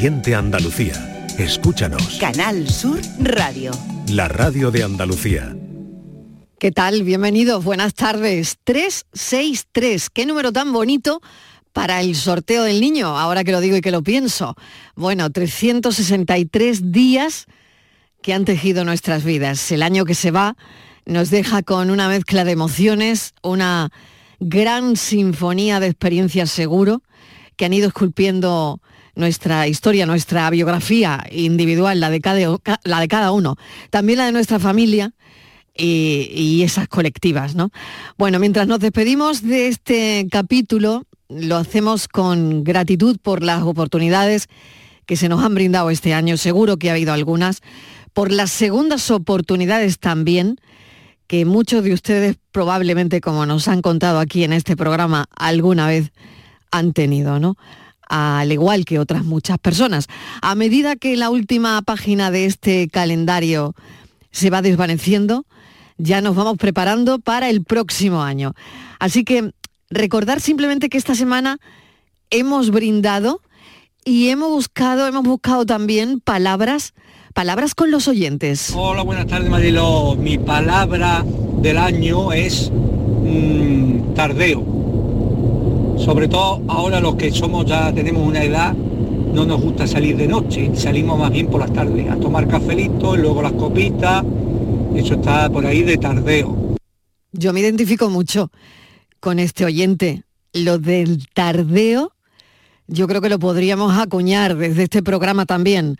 Siente Andalucía. Escúchanos. Canal Sur Radio. La radio de Andalucía. ¿Qué tal? Bienvenidos, buenas tardes. 363, qué número tan bonito para el sorteo del niño, ahora que lo digo y que lo pienso. Bueno, 363 días que han tejido nuestras vidas. El año que se va nos deja con una mezcla de emociones, una gran sinfonía de experiencias seguro que han ido esculpiendo nuestra historia, nuestra biografía individual, la de cada, la de cada uno, también la de nuestra familia y, y, esas colectivas, ¿no? Bueno, mientras nos despedimos de este capítulo, lo hacemos con gratitud por las oportunidades que se nos han brindado este año, seguro que ha habido algunas, por las segundas oportunidades también, que muchos de ustedes probablemente, como nos han contado aquí en este programa, alguna vez han tenido, ¿no? Al igual que otras muchas personas. A medida que la última página de este calendario se va desvaneciendo, ya nos vamos preparando para el próximo año. Así que recordar simplemente que esta semana hemos brindado y hemos buscado, hemos buscado también palabras, palabras con los oyentes. Hola, buenas tardes Marilo. Mi palabra del año es mmm, tardeo. Sobre todo ahora los que somos ya tenemos una edad, no nos gusta salir de noche, salimos más bien por las tardes a tomar cafelito y luego las copitas eso está por ahí de tardeo. Yo me identifico mucho con este oyente. Lo del tardeo, yo creo que lo podríamos acuñar desde este programa también.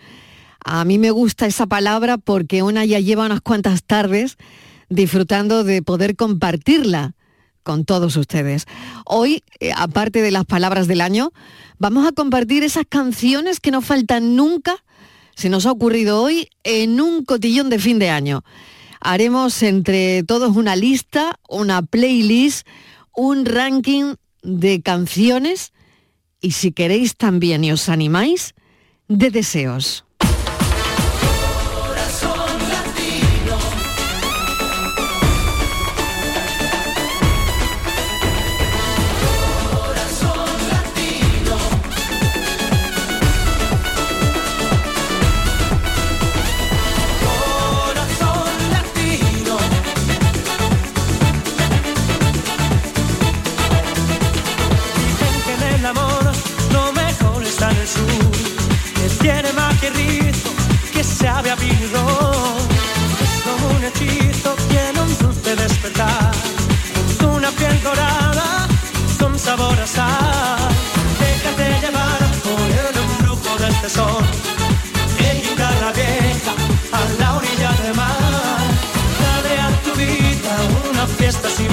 A mí me gusta esa palabra porque una ya lleva unas cuantas tardes disfrutando de poder compartirla con todos ustedes. Hoy, eh, aparte de las palabras del año, vamos a compartir esas canciones que no faltan nunca, se nos ha ocurrido hoy, en un cotillón de fin de año haremos entre todos una lista, una playlist, un ranking de canciones y si queréis también y os animáis, de deseos. sabe a birro. Es como un hechizo que un dulce despertar. Una piel dorada, son sabor a sal. Déjate llevar por el un brujo del tesoro. Evita la vieja a la orilla del mar. Dale a tu vida una fiesta sin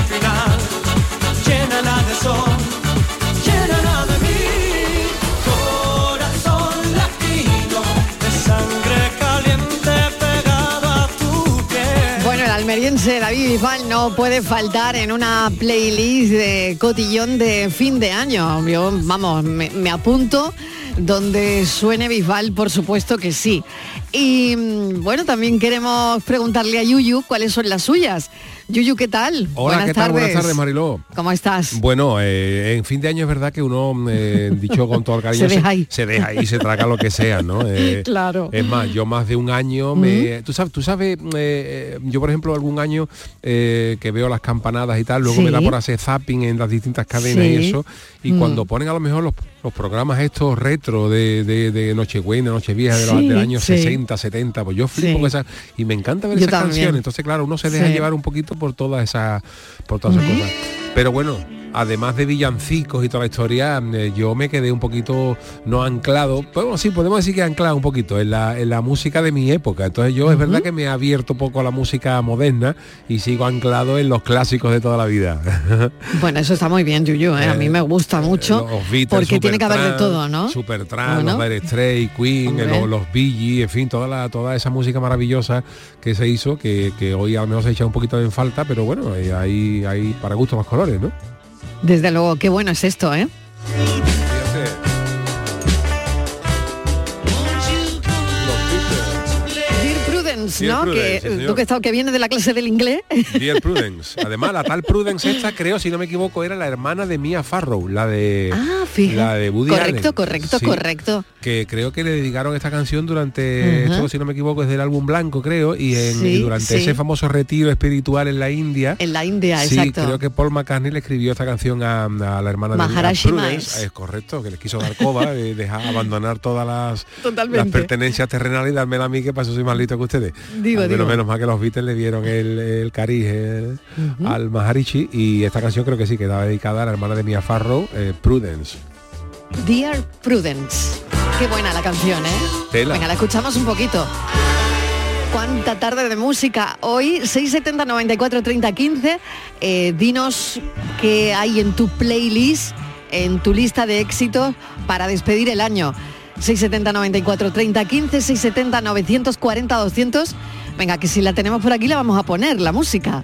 David Bisbal no puede faltar en una playlist de cotillón de fin de año. Yo, vamos, me, me apunto donde suene Bisbal, por supuesto que sí. Y mm, bueno, también queremos preguntarle a Yuyu cuáles son las suyas. Yuyu, ¿qué tal? Hola, Buenas ¿qué tal? Buenas tardes, Mariló. ¿Cómo estás? Bueno, eh, en fin de año es verdad que uno, eh, dicho con todo el cariño, se deja ahí, se, deja ahí, se traga lo que sea, ¿no? Eh, claro. Es más, yo más de un año, me, tú sabes, tú sabes yo por ejemplo algún año que veo las campanadas y tal, luego Sí. me da por hacer zapping en las distintas cadenas Sí. y eso, y Mm. cuando ponen a lo mejor los, los programas estos retro de, de, de Nochebuena, Nochevieja de los Sí, del año sí. 60, 70, pues yo flipo Sí. con esas, y me encanta ver Yo esas también. canciones, entonces claro, uno se deja llevar un poquito por todas esas, por todas esas cosas. Pero bueno, además de villancicos y toda la historia, eh, yo me quedé un poquito no anclado, pero bueno, sí, podemos decir que anclado un poquito en la, en la música de mi época. Entonces yo es verdad que me he abierto poco a la música moderna y sigo anclado en los clásicos de toda la vida. Bueno, eso está muy bien, Yuyu, ¿eh? a mí me gusta mucho los Beatles, porque tiene que haber de todo, ¿no? Supertramp, Bueno. los Straits, Queen, los, los en fin, toda, la, toda esa música maravillosa que se hizo, que, que hoy a lo mejor se echa un poquito en falta, pero bueno, eh, hay, hay para gusto los colores, ¿no? Desde luego, qué bueno es esto, ¿eh? ¿No? Prudence, que sí, tú que, estás- que vienes de la clase del inglés. Dear Prudence. Además, la tal Prudence esta, creo, si no me equivoco, era la hermana de Mia Farrow, la de Ah, la de Woody Correcto, Allen. correcto, Sí, correcto. Que creo que le dedicaron esta canción durante, Ujú. esto, si no me equivoco, es del álbum blanco, creo, y, en, Sí, y durante ese famoso retiro espiritual en la India. En la India, Sí, exacto. creo que Paul McCartney le escribió esta canción a, a la hermana de a Maharashi Prudence. Es correcto, que les quiso dar coba, de dejar abandonar todas las, las pertenencias terrenales y dármela a mí, que eso soy más listo que ustedes. Digo, Al menos, digo. menos mal que los Beatles le dieron el, el cariz al Maharishi y esta canción creo que sí, quedaba dedicada a la hermana de Mia Farrow, eh, Prudence. Dear Prudence. Qué buena la canción, ¿eh? Tela. Venga, la escuchamos un poquito. Cuánta tarde de música. Hoy 670 94 30 15. Eh, dinos qué hay en tu playlist, en tu lista de éxitos para despedir el año. 670 94 30 15, 670 940 200. Venga, que si la tenemos por aquí la vamos a poner, la música.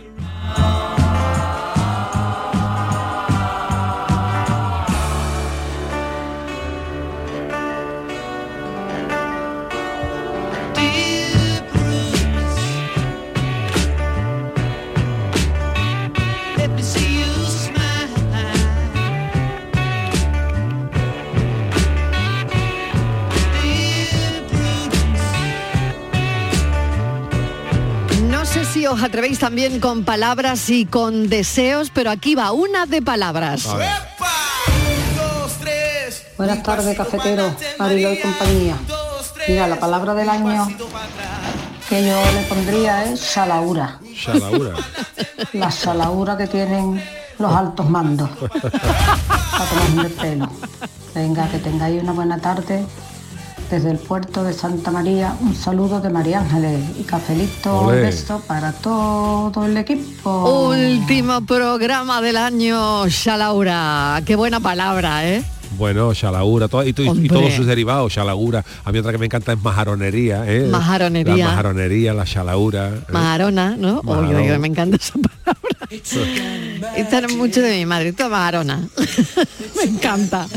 Si os atrevéis también con palabras y con deseos, pero aquí va una de palabras. Buenas tardes, cafetero, Marilo y compañía. Mira, la palabra del año que yo le pondría es salaura. La salaura que tienen los altos mandos. Para tomarme el pelo. Venga, que tengáis una buena tarde. Desde el puerto de Santa María, un saludo de María Ángeles y cafelito, un beso para todo el equipo. Último programa del año, Shalaura. Qué buena palabra, ¿eh? Bueno, Shalaura, todo- y, todos sus derivados, Shalaura. A mí otra que me encanta es majaronería, ¿eh? Majaronería. La majaronería, la Shalaura. ¿eh? Majarona, ¿no? Majarón. uy, uy, me encanta esa palabra. Esta era mucho de mi madre, toda majarona. me encanta.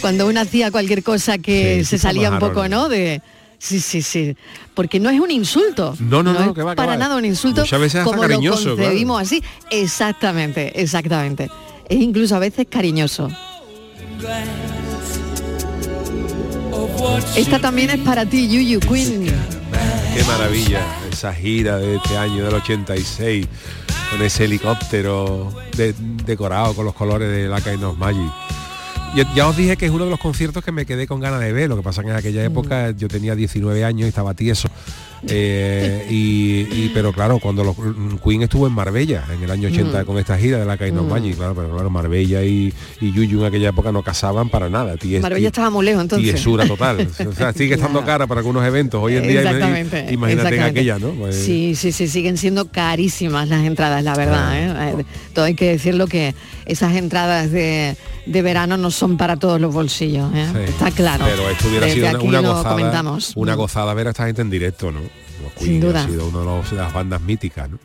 Cuando uno hacía cualquier cosa que Sí, se salía un poco. ¿no? De Sí, sí, sí. Porque no es un insulto. No, no, no, que va, que para va. nada un insulto. Muchas veces como cariñoso, lo concebimos así. Exactamente, exactamente. Es incluso a veces cariñoso. Esta también es para ti, Yuyu Queen. Qué maravilla esa gira de este año del 86 con ese helicóptero de- decorado con los colores de la Kind of Magic. Ya, ya os dije que es uno de los conciertos que me quedé con ganas de ver. Lo que pasa que en aquella época yo tenía 19 años y estaba tieso. Eh, y, y- pero claro, cuando los, Queen estuvo en Marbella en el año 80 con esta gira de la of Magic, claro, pero claro, Marbella y, y Yuyu en aquella época no casaban para nada. Ties- Marbella estaba muy lejos entonces. tiesura total. O sea, sigue estando cara para algunos eventos. Hoy en día, Exactamente. imagínate en exactamente. aquella, ¿no? Pues- Sí, sí, sí, siguen siendo carísimas las entradas, la verdad. ¿eh? Eh, Todo hay que decirlo que esas entradas de, de verano no son para todos los bolsillos. ¿eh? Sí. Está claro. Pero esto hubiera Desde sido una, gozada, comentamos. una gozada ver a esta gente en directo, ¿no? Los Sin Queen duda. ha sido una de, los- las bandas míticas, ¿no?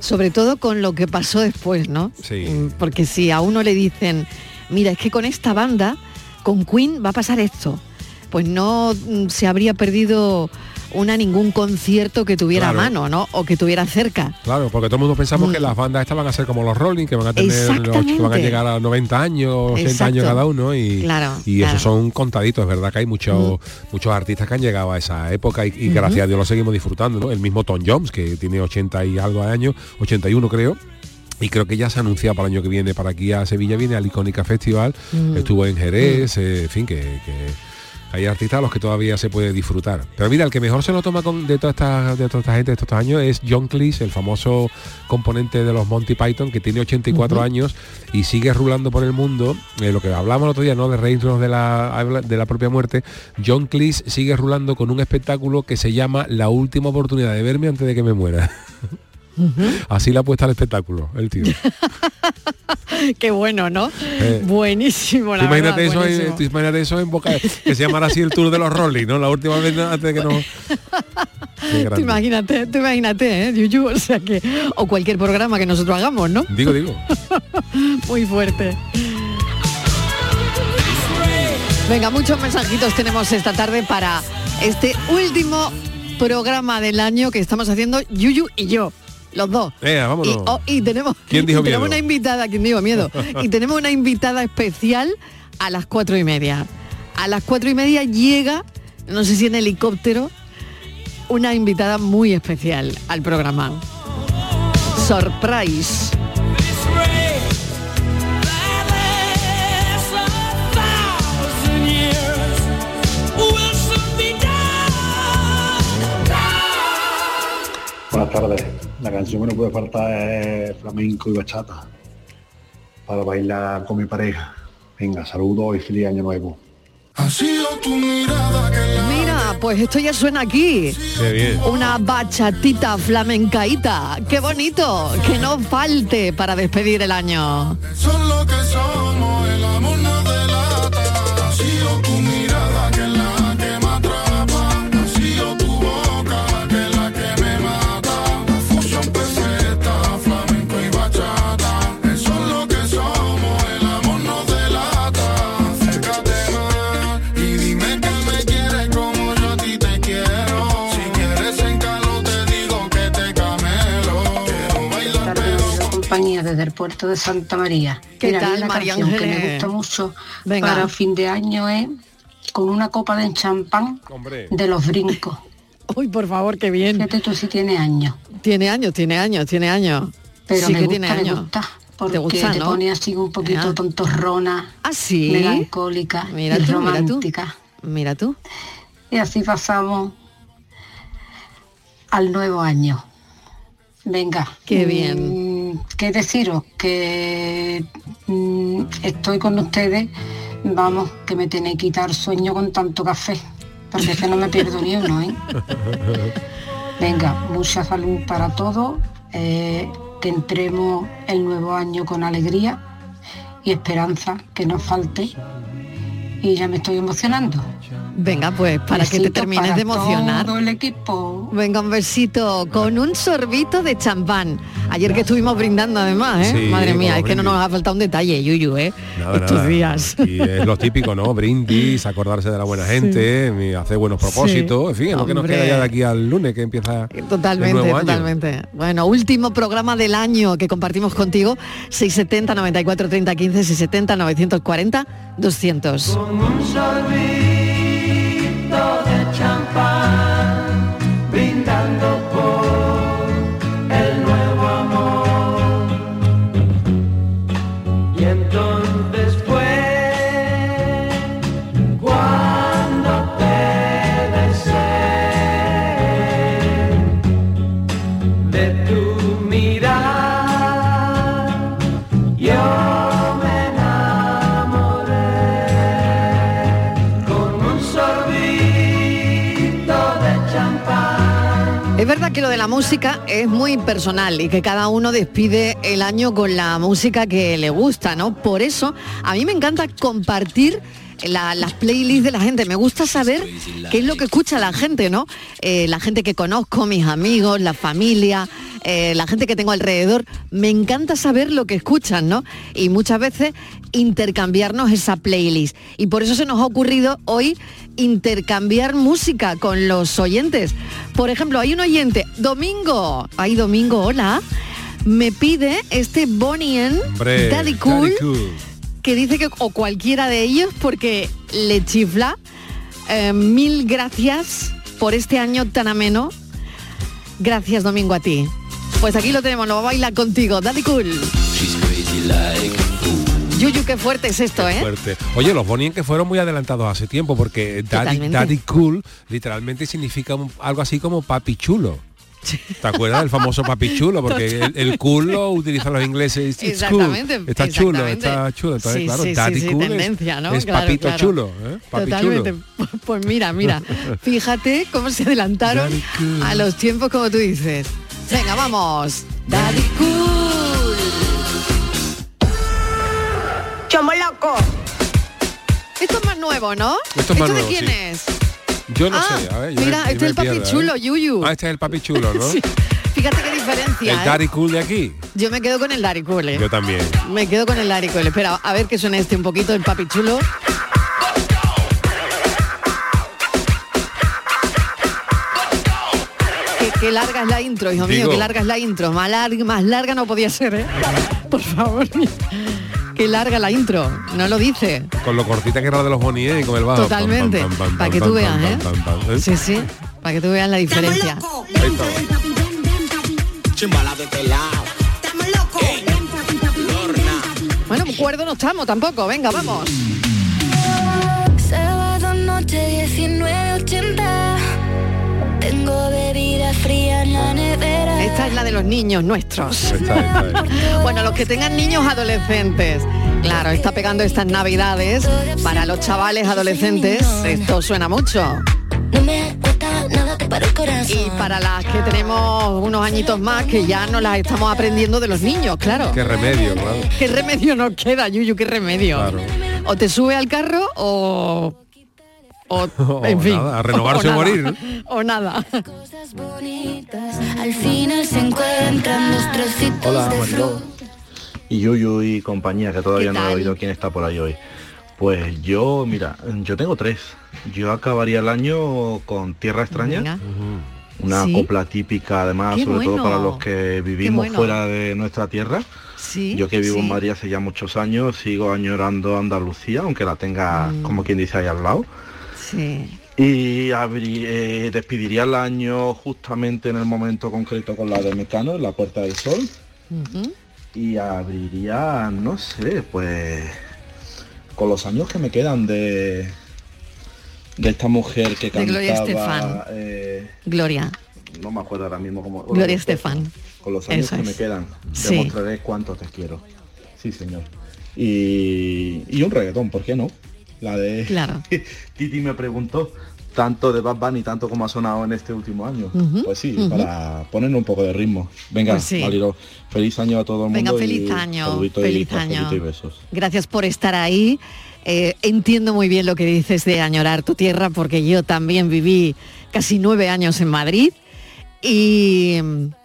Sobre todo con lo que pasó después, ¿no? Sí. Mm, Porque si a uno le dicen, mira, es que con esta banda, con Queen va a pasar esto, pues no mm, se habría perdido una ningún concierto que tuviera Claro. a mano, ¿no? O que tuviera cerca. Claro, porque todo el mundo pensamos Mm. que las bandas estas van a ser como los Rolling, que van a tener los- que van a llegar a 90 años, 80 Exacto. años cada uno y, Claro, y claro. esos son contaditos, es verdad que hay muchos muchos artistas que han llegado a esa época y, y gracias a Dios lo seguimos disfrutando, ¿no? El mismo Tom Jones, que tiene 80 y algo de años, 81 creo. Y creo que ya se ha anunciado para el año que viene, para aquí a Sevilla viene al Icónica Festival, estuvo en Jerez, eh, en fin, que, que hay artistas a los que todavía se puede disfrutar. Pero mira, el que mejor se lo toma con, de, toda esta, de toda esta gente de estos años es John Cleese, el famoso componente de los Monty Python, que tiene 84 años y sigue rulando por el mundo. Eh, lo que hablamos el otro día, ¿no? De reírnos de la, de la propia muerte. John Cleese sigue rulando con un espectáculo que se llama La última oportunidad de verme antes de que me muera. Así le ha puesto al espectáculo, el tío. Qué bueno, ¿no? Eh, buenísimo, la imagínate, verdad, eso, en- buenísimo. tú imagínate eso en boca, que se llamara así el tour de los Rolling, ¿no? La última vez antes de que no. Tú imagínate, tú imagínate, ¿eh? Yuyu, o sea que, o cualquier programa que nosotros hagamos, ¿no? Digo, digo. Muy fuerte. Venga, muchos mensajitos tenemos esta tarde para este último programa del año que estamos haciendo Yuyu y yo. Los dos. Venga, Y, vámonos. oh, y tenemos, ¿Quién dijo y tenemos una invitada, ¿quién dijo miedo? y tenemos una invitada especial a las cuatro y media. A las cuatro y media llega, no sé si en helicóptero, una invitada muy especial al programa. Surprise. Buenas tardes. La canción que no puede faltar es flamenco y bachata para bailar con mi pareja. Venga, saludos y feliz año nuevo. Mira, pues esto ya suena aquí. Qué bien. Una bachatita flamencaíta. ¡Qué bonito! Que no falte para despedir el año. Puerto de Santa María. ¿Qué Mira, tal, la María canción que me gusta mucho Venga. para fin de año es con una copa de champán Hombre. de los brincos. Uy, por favor, qué bien. Fíjate tú si tiene años. Tiene años, tiene años, tiene años. Pero sí me que gusta, tiene me años. gusta. Porque ¿Te gusta, te no? pone así un poquito Ya. tontorrona, Ah, sí. melancólica Mira y tú, mira tú. romántica. Mira tú. Y así pasamos al nuevo año. Venga. Qué bien. ¿Qué deciros? Que mm, estoy con ustedes. Vamos, que me tiene que quitar sueño con tanto café. Porque es que no me pierdo ni uno, ¿eh? Venga, mucha salud para todos. eh, que entremos el nuevo año con alegría y esperanza, que nos falte. Y ya me estoy emocionando. Venga, pues para que te termines para de emocionar. Todo el equipo. Venga, un besito con un sorbito de champán. Ayer que estuvimos brindando además, ¿eh? Sí, Madre mía, es que no nos ha faltado un detalle, Yuyu, ¿eh? Nada, Estos nada. días. Y es lo típico, ¿no? Brindis, acordarse de la buena gente, y hacer buenos propósitos, en fin, es lo que nos queda ya de aquí al lunes que empieza el Totalmente, nuevo año. totalmente. Bueno, último programa del año que compartimos contigo, 670 94 30 15, 670 940 200. La música es muy personal y que cada uno despide el año con la música que le gusta, ¿no? Por eso a mí me encanta compartir la- las playlists de la gente. Me gusta saber qué es lo que escucha la gente, ¿no? Eh, la gente que conozco, mis amigos, la familia, eh, la gente que tengo alrededor. Me encanta saber lo que escuchan, ¿no? Y muchas veces intercambiarnos esa playlist. Y por eso se nos ha ocurrido hoy intercambiar música con los oyentes. Por ejemplo, hay un oyente, Domingo, ay Domingo, hola, me pide este Bonnie cool, Daddy Cool. Que dice que o cualquiera de ellos porque le chifla. Eh, mil gracias por este año tan ameno. Gracias Domingo a ti. Pues aquí lo tenemos, lo va a bailar contigo, Daddy Cool. Yuyu, qué fuerte es esto, ¿eh? Fuerte. Oye, los Bonnie que fueron muy adelantados hace tiempo porque Daddy. Daddy Cool literalmente significa algo así como papi chulo. ¿Te acuerdas del famoso papi chulo? Porque el, el cool lo utilizan los ingleses. It's Exactamente, cool. Está chulo, está chulo. Entonces, Sí, claro, sí, sí, Daddy sí, Cool es- tendencia, ¿no? es, Claro, papito claro. chulo. ¿eh? Papi Totalmente. chulo. Pues mira, mira, fíjate cómo se adelantaron cool. a los tiempos como tú dices. Venga, vamos. Daddy Cool. Somos locos. Esto es más nuevo, ¿no? Esto es más de nuevo, quién es? Yo no Ah, sé. A ver, yo mira, me- este es el papi pierdo, ¿eh? chulo, Yuyu. Ah, este es el papi chulo, ¿no? Sí. Fíjate qué diferencia. El ¿eh? Daddy Cool de aquí. Yo me quedo con el Daddy Cool. ¿eh? Yo también. Me quedo con el Daddy Cool. Espera, a ver que suene este un poquito, el papi chulo. Qué larga es la intro, hijo mío, qué larga es la intro. Más larga, más larga no podía ser, ¿eh? Por favor. Qué larga la intro. No lo dice. Con lo cortita que era de los Bonnie y con el bajo. Totalmente. Para que tú veas, ¿eh? ¿eh? Sí, sí. Para que tú veas la diferencia. Bueno, cuerdo no estamos tampoco. Venga, vamos. Sábado noche 19.80 Tengo bebida fría en la nevera Esta es la de los niños nuestros. Esta, esta, esta. Bueno, los que tengan niños adolescentes. Claro, está pegando estas navidades. Para los chavales adolescentes, esto suena mucho. No me cuesta nada te para el corazón Y para las que tenemos unos añitos más, que ya no las estamos aprendiendo de los niños, claro. Qué remedio, claro. ¿Qué remedio nos queda, Yuyu? ¿Qué remedio? Claro. O te sube al carro o... O, O en fin. nada, a renovarse o nada, morir. O nada. Cosas bonitas Al final se encuentran los trocitos Hola, Mariló. Y Yuyu y compañía, que todavía ¿Qué no he oído quién está por ahí hoy. Pues yo, mira, yo tengo tres. Yo acabaría el año con Tierra Extraña, Venga. una Sí. copla típica además, Qué sobre bueno. todo para los que vivimos bueno. fuera de nuestra tierra. Sí. Yo que vivo en. Madrid hace ya muchos años, sigo añorando Andalucía, aunque la tenga, Mm. como quien dice, ahí al lado. Sí. Y abrí- eh, despediría el año justamente en el momento concreto con la de Mecano, en la Puerta del Sol. Y abriría, no sé, pues con los años que me quedan de de esta mujer que De Gloria cantaba Estefan. eh, Gloria. no me acuerdo ahora mismo cómo Gloria Estefan. con los años Eso que es. me quedan Sí. demostraré cuánto te quiero sí señor y, y un reggaetón ¿por qué no? La de Claro. Titi me preguntó tanto de Bad Bunny tanto como ha sonado en este último año pues sí para ponerle un poco de ritmo venga Pues sí. Feliz año a todo el Venga, mundo feliz y año, y feliz cafelito año. y besos Gracias por estar ahí. Eh, entiendo muy bien lo que dices de añorar tu tierra, porque yo también viví casi nueve años en Madrid y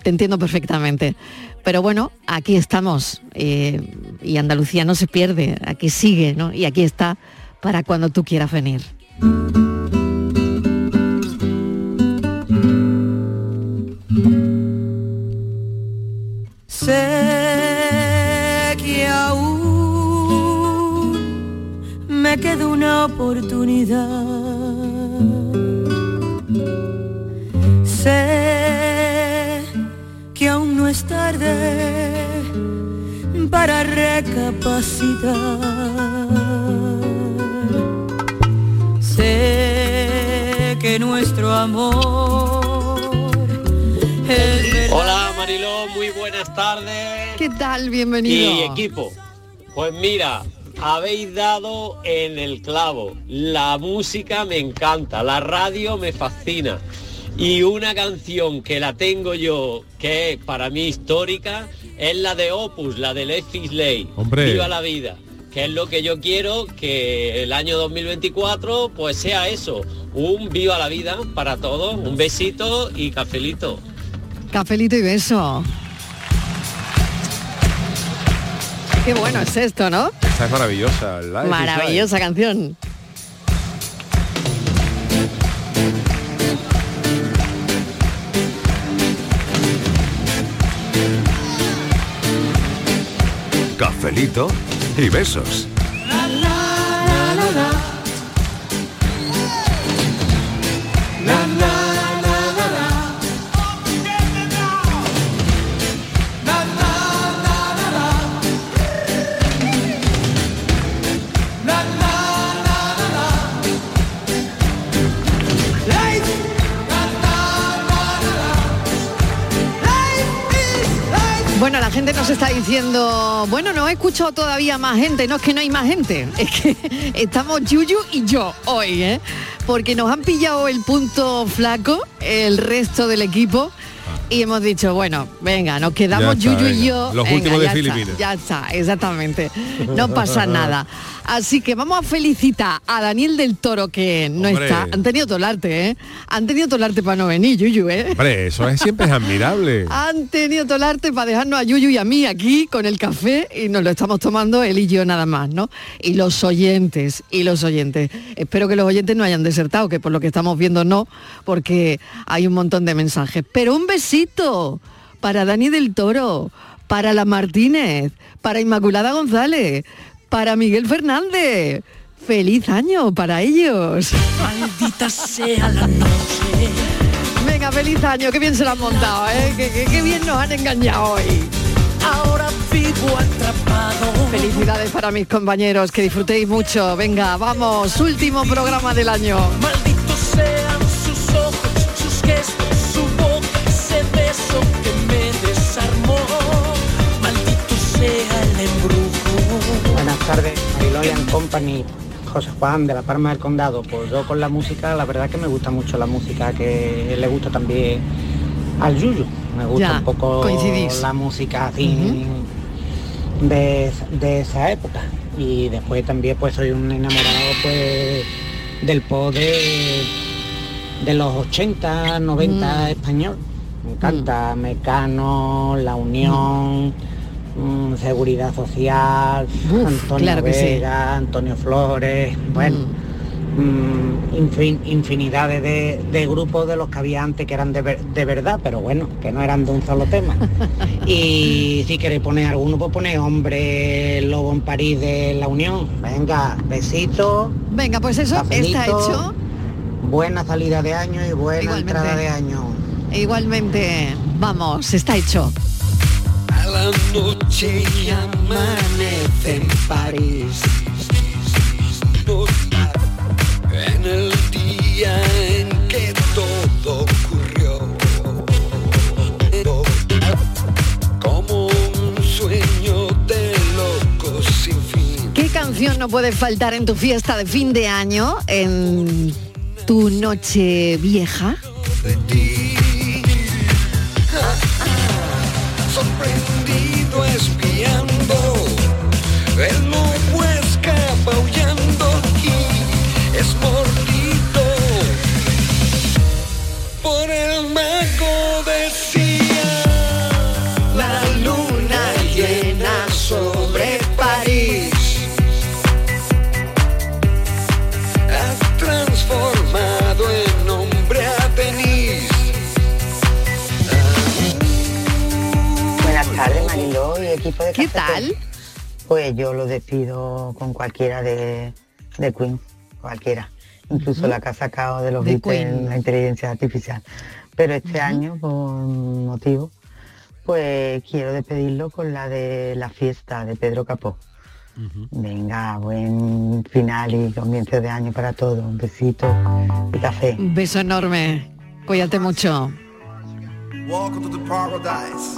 te entiendo perfectamente. Pero bueno, aquí estamos eh, y Andalucía no se pierde, aquí sigue, ¿no? Y aquí está para cuando tú quieras venir. Sé que aún me queda una oportunidad. Sé que aún no es tarde para recapacitar. Sé que nuestro amor es verdad. Hola Mariló, muy buenas tardes. ¿Qué tal? Bienvenido. Y equipo. Pues mira, habéis dado en el clavo. La música me encanta, la radio me fascina. Y una canción que la tengo yo, que es para mí histórica, es la de Opus, la de Les Ley. Hombre. Viva la vida. Que es lo que yo quiero que el año 2024 pues sea eso, un viva la vida para todos, un besito y cafelito. Cafelito y beso. Qué bueno es esto, ¿no? Esta es maravillosa. Maravillosa canción. Cafelito y besos. Bueno, la gente nos está diciendo, bueno, no he escuchado todavía más gente, no es que no hay más gente, es que estamos Yuyu y yo hoy, ¿eh? Porque nos han pillado el punto flaco, el resto del equipo, y hemos dicho, bueno, venga, nos quedamos está, Yuyu y yo. Los Venga, últimos de ya está, Filipinas. ya está, exactamente. No pasa nada. Así que vamos a felicitar a Daniel del Toro, que no Hombre. está. Han tenido todo el arte, ¿eh? Han tenido todo el arte para no venir, Yuyu, ¿eh? Hombre, eso es, siempre es admirable. Han tenido todo el arte para dejarnos a Yuyu y a mí aquí con el café y nos lo estamos tomando él y yo nada más, ¿no? Y los oyentes, y los oyentes. Espero que los oyentes no hayan desertado, que por lo que estamos viendo no, porque hay un montón de mensajes. Pero un besito para Dani del Toro, para la Martínez, para Inmaculada González, para Miguel Fernández. Feliz año para ellos. Maldita sea la noche. Venga, feliz año, qué bien se lo han montado, ¿eh? Qué, qué- qué bien nos han engañado hoy. Ahora vivo atrapado. Felicidades para mis compañeros, que disfrutéis mucho. Venga, vamos, último programa del año. Malditos sean sus ojos, sus gestos, tardes, and Company. José Juan de la Palma del Condado. Pues yo con la música, la verdad que me gusta mucho la música que le gusta también al Yuyu. Me gusta Ya, un poco coincidís. la música así de, de esa época. Y después también pues soy un enamorado pues del pop de, de los 80, 90 Mm. español. Me encanta Mecano, La Unión, mm, Seguridad Social, Uf, Antonio claro que sí. Vega, Antonio Flores, bueno, mm, infin- infinidades de, de grupos de los que había antes que eran de, ver- de verdad, pero bueno, que no eran de un solo tema. y si queréis poner alguno, pues poner Hombre Lobo en París de La Unión. Venga, besitos. Venga, pues eso está hecho. Buena salida de año y buena Igualmente. entrada de año. Igualmente, vamos, está hecho. La noche y amanece en París. En el día en que todo ocurrió. Como un sueño de locos sin fin. ¿Qué canción no puede faltar en tu fiesta de fin de año, en tu noche vieja? de ti. Tal? Pues yo lo despido con cualquiera de, de Queen, cualquiera. Incluso la que ha sacado de los De Beatles la inteligencia artificial. Pero este año, por motivo, pues quiero despedirlo con la de la fiesta de Pedro Capó. Venga, buen final y comienzo de año para todos. Un besito y café. Un beso enorme. Cuídate mucho. Welcome to the paradise.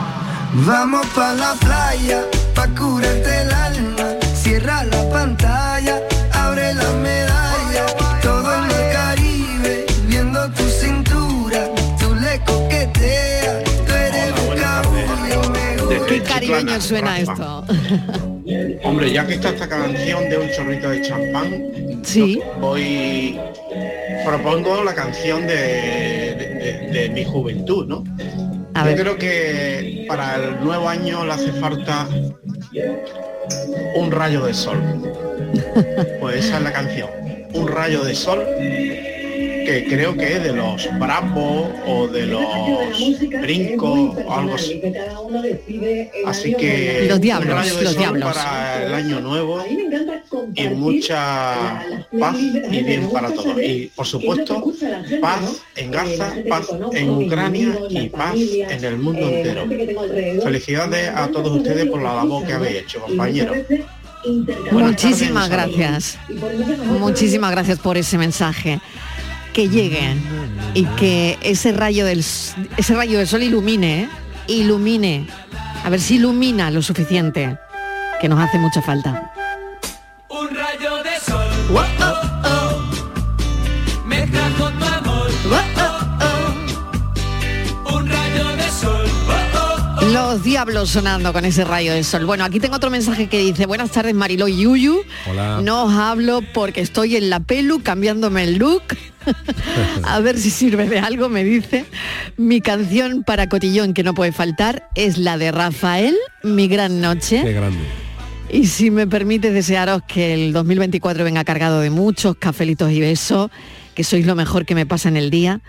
Vamos pa la playa, pa curarte el alma. Cierra la pantalla, abre la medalla. Todo en el Caribe, viendo tu cintura. Tú le coqueteas, tú eres un cabullo, me gusta. Qué caribeño suena esto. Hombre, ya que está esta canción de un chorrito de champán, Sí. voy propongo la canción de, de- de- de mi juventud, ¿no? A Yo ver. creo que para el nuevo año le hace falta un rayo de sol. Pues esa es la canción. Un rayo de sol que creo que es de los Bravos o de los Brincos o algo así. Así que Los un diablos, rayo de los sol diablos. para el año nuevo y mucha paz y bien para todos. Y por supuesto, paz en Gaza, paz en Ucrania y paz en el mundo entero. Felicidades a todos ustedes por la labor que habéis hecho, compañeros. Muchísimas tardes, gracias. Muchísimas gracias por ese mensaje. Que llegue y que ese rayo del ese rayo del sol ilumine, ¿eh? ilumine. A ver si ilumina lo suficiente, que nos hace mucha falta. Un rayo de sol. Los diablos sonando con ese rayo de sol. Bueno, aquí tengo otro mensaje que dice, buenas tardes Mariló y Yuyu. Hola. No os hablo porque estoy en la pelu cambiándome el look. A ver si sirve de algo, me dice. Mi canción para cotillón que no puede faltar es la de Rafael, Mi Gran Noche. Qué grande. Y si me permite desearos que el 2024 venga cargado de muchos cafelitos y besos, que sois lo mejor que me pasa en el día.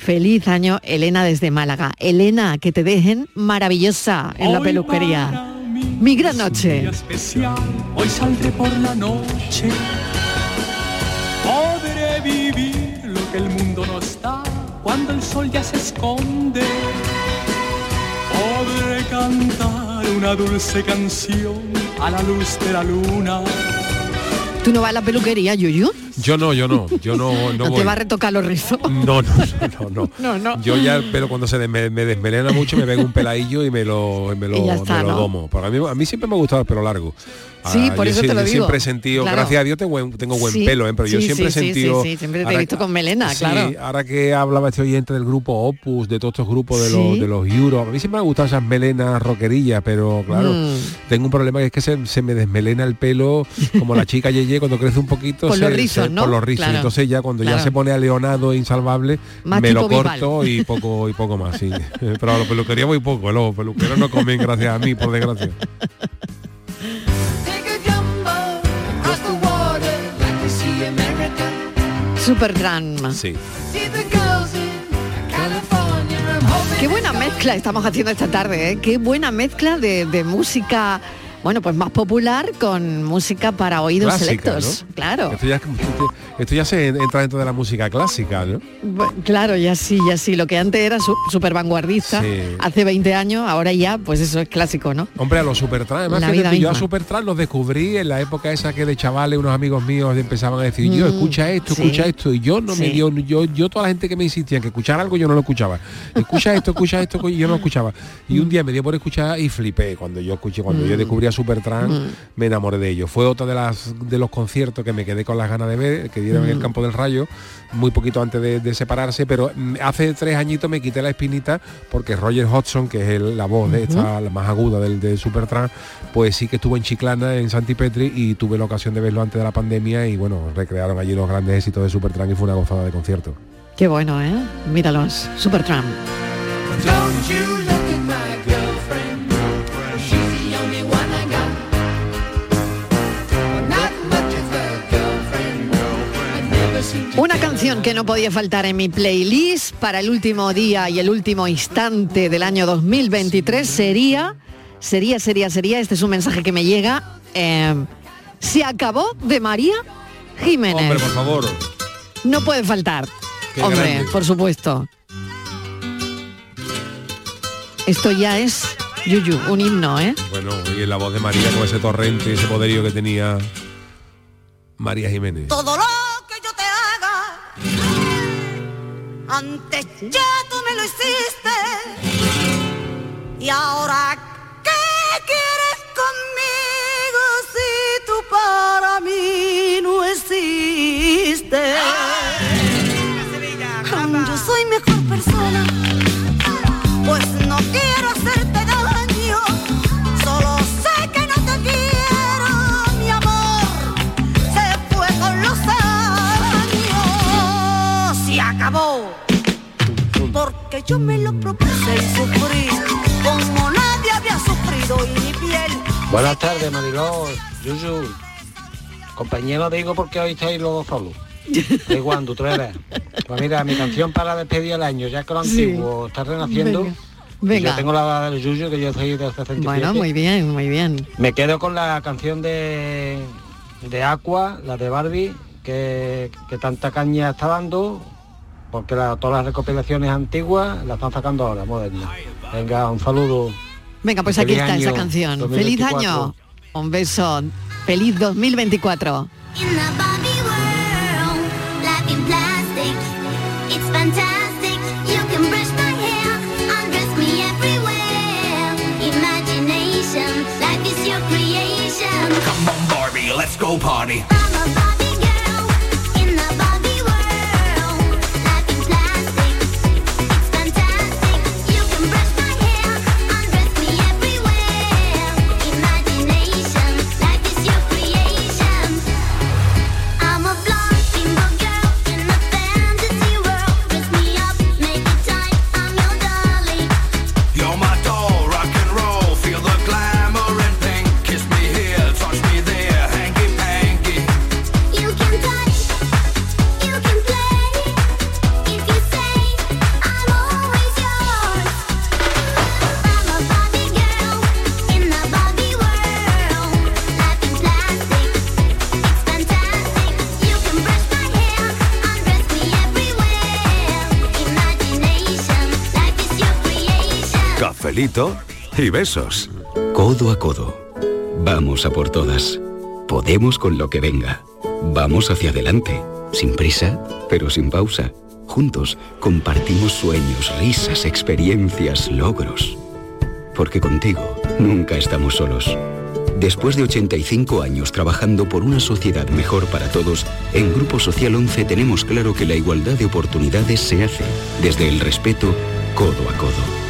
Feliz año, Elena desde Málaga. Elena, que te dejen maravillosa en la peluquería. Mi gran noche. Especial. Hoy saldré por la noche. Podré vivir lo que el mundo no está cuando el sol ya se esconde. Podré cantar una dulce canción a la luz de la luna. ¿Tú no vas a la peluquería, Yuyu? Yo no, yo no, yo no, no, ¿No, te va a retocar los rizos? No, no, no, no. No, no. Yo ya, pero cuando se me, me desmelena mucho me pego un peladillo y me lo, me lo, está, me lo domo. Mí, a mí siempre me ha gustado el pelo largo. Sí, por yo eso sí- te lo yo digo. siempre he sentido, Claro. gracias a Dios tengo buen, tengo buen Sí, pelo, ¿eh? pero yo siempre he sentido... siempre te he visto con melena, sí, claro. ahora que hablaba este oyente del grupo Opus, de todos estos grupos de los de los Euro, a mí siempre me han gustado esas melenas roquerillas, pero claro, Mm. tengo un problema que es que se, se me desmelena el pelo como la chica Yeye cuando crece un poquito. Por se- los rizos, se- ¿no? Por los rizos. Claro. Entonces ya cuando Claro. ya se pone aleonado e insalvable, Más me lo corto y poco y poco más, sí. Pero a la peluquería muy poco, los peluqueros no comen gracias a mí, por desgracia. Supertram. Sí. Qué buena mezcla estamos haciendo esta tarde, ¿eh? Qué buena mezcla de, de música, bueno, pues más popular con música para oídos Clásica, selectos. ¿no? Claro. Esto ya, esto- esto ya se entra dentro de la música clásica, ¿no? Claro, ya sí, ya sí. Lo que antes era súper vanguardista, Sí. hace 20 años, ahora ya, pues eso es clásico, ¿no? Hombre, a los Supertrans, además La que vida yo a. Supertrans los descubrí en la época esa que de chavales unos amigos míos empezaban a decir, yo Mm, escucha esto, sí. escucha esto, y yo no me dio, yo, yo toda la gente que me insistía en que escuchara algo yo no lo escuchaba. Escucha esto, escucha esto, y yo no lo escuchaba. Y un día me dio por escuchar y flipé cuando yo escuché, cuando yo Mm. descubrí a Supertrans, Mm. me enamoré de ellos. Fue otro de las de los conciertos que me quedé con las ganas de ver, que dieron en el Mm. campo del rayo, muy poquito antes de, de separarse, pero mm, hace tres añitos me quité la espinita porque Roger Hodgson, que es el- la voz de esta, la más aguda del de pues sí que estuvo en Chiclana, en Santipetri, y tuve la ocasión de verlo antes de la pandemia y bueno, recrearon allí los grandes éxitos de Supertrans y fue una gozada de concierto. Qué bueno, ¿eh? Míralos, Supertram. Una canción que no podía faltar en mi playlist para el último día y el último instante del año 2023 sería, sería, sería, sería, este es un mensaje que me llega, eh, se acabó de María Jiménez. Hombre, por favor. No puede faltar. Qué Hombre, grande. por supuesto. Esto ya es Yuyu, un himno, ¿eh? Bueno, y en la voz de María con ese torrente, ese poderío que tenía María Jiménez. Todo lo antes ya tú me lo hiciste. Y ahora, Buenas tardes, Mariló, Yuyu. Compañero digo porque hoy estáis los dos solos. Igual, tú tres veces. Pues mira, mi canción para despedir el año, ya que lo antiguo está renaciendo. Venga. Venga. Yo tengo la del Yuyu, que yo soy del 67. Bueno, muy bien, muy bien. Me quedo con la canción de, de Aqua, la de Barbie, que, que tanta caña está dando, porque la- todas las recopilaciones antiguas las están sacando ahora, modernas. Venga, un saludo. Venga, pues aquí está esa canción. 2024. Feliz año. Un beso. Feliz 2024. In the Barbie y besos. Codo a codo. Vamos a por todas. Podemos con lo que venga. Vamos hacia adelante. Sin prisa, pero sin pausa. Juntos compartimos sueños, risas, experiencias, logros. Porque contigo nunca estamos solos. Después de 85 años trabajando por una sociedad mejor para todos, en Grupo Social 11 tenemos claro que la igualdad de oportunidades se hace desde el respeto codo a codo.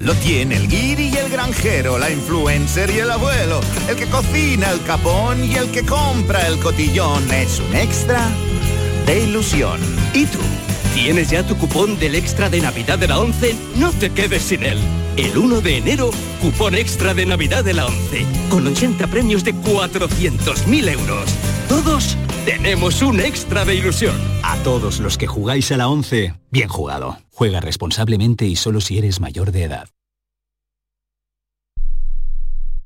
Lo tiene el guiri y el granjero, la influencer y el abuelo, el que cocina el capón y el que compra el cotillón. Es un extra de ilusión. ¿Y tú? ¿Tienes ya tu cupón del extra de Navidad de la 11? No te quedes sin él. El 1 de enero, cupón extra de Navidad de la 11, con 80 premios de 400.000 euros. Todos tenemos un extra de ilusión. A todos los que jugáis a la 11, bien jugado. Juega responsablemente y solo si eres mayor de edad.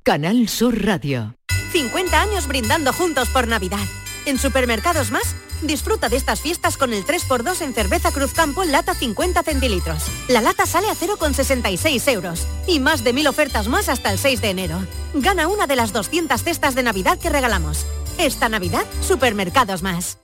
Canal Sur Radio. 50 años brindando juntos por Navidad. En Supermercados Más, disfruta de estas fiestas con el 3x2 en cerveza Cruzcampo en lata 50 centilitros. La lata sale a 0,66 euros. Y más de mil ofertas más hasta el 6 de enero. Gana una de las 200 cestas de Navidad que regalamos. Esta Navidad, Supermercados Más.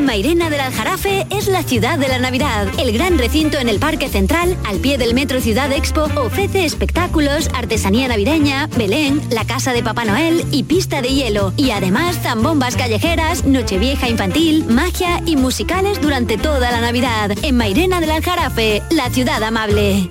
Mairena del Aljarafe es la ciudad de la Navidad. El gran recinto en el Parque Central, al pie del Metro Ciudad Expo, ofrece espectáculos, artesanía navideña, Belén, la casa de Papá Noel y pista de hielo. Y además zambombas callejeras, nochevieja infantil, magia y musicales durante toda la Navidad. En Mairena del Aljarafe, la ciudad amable.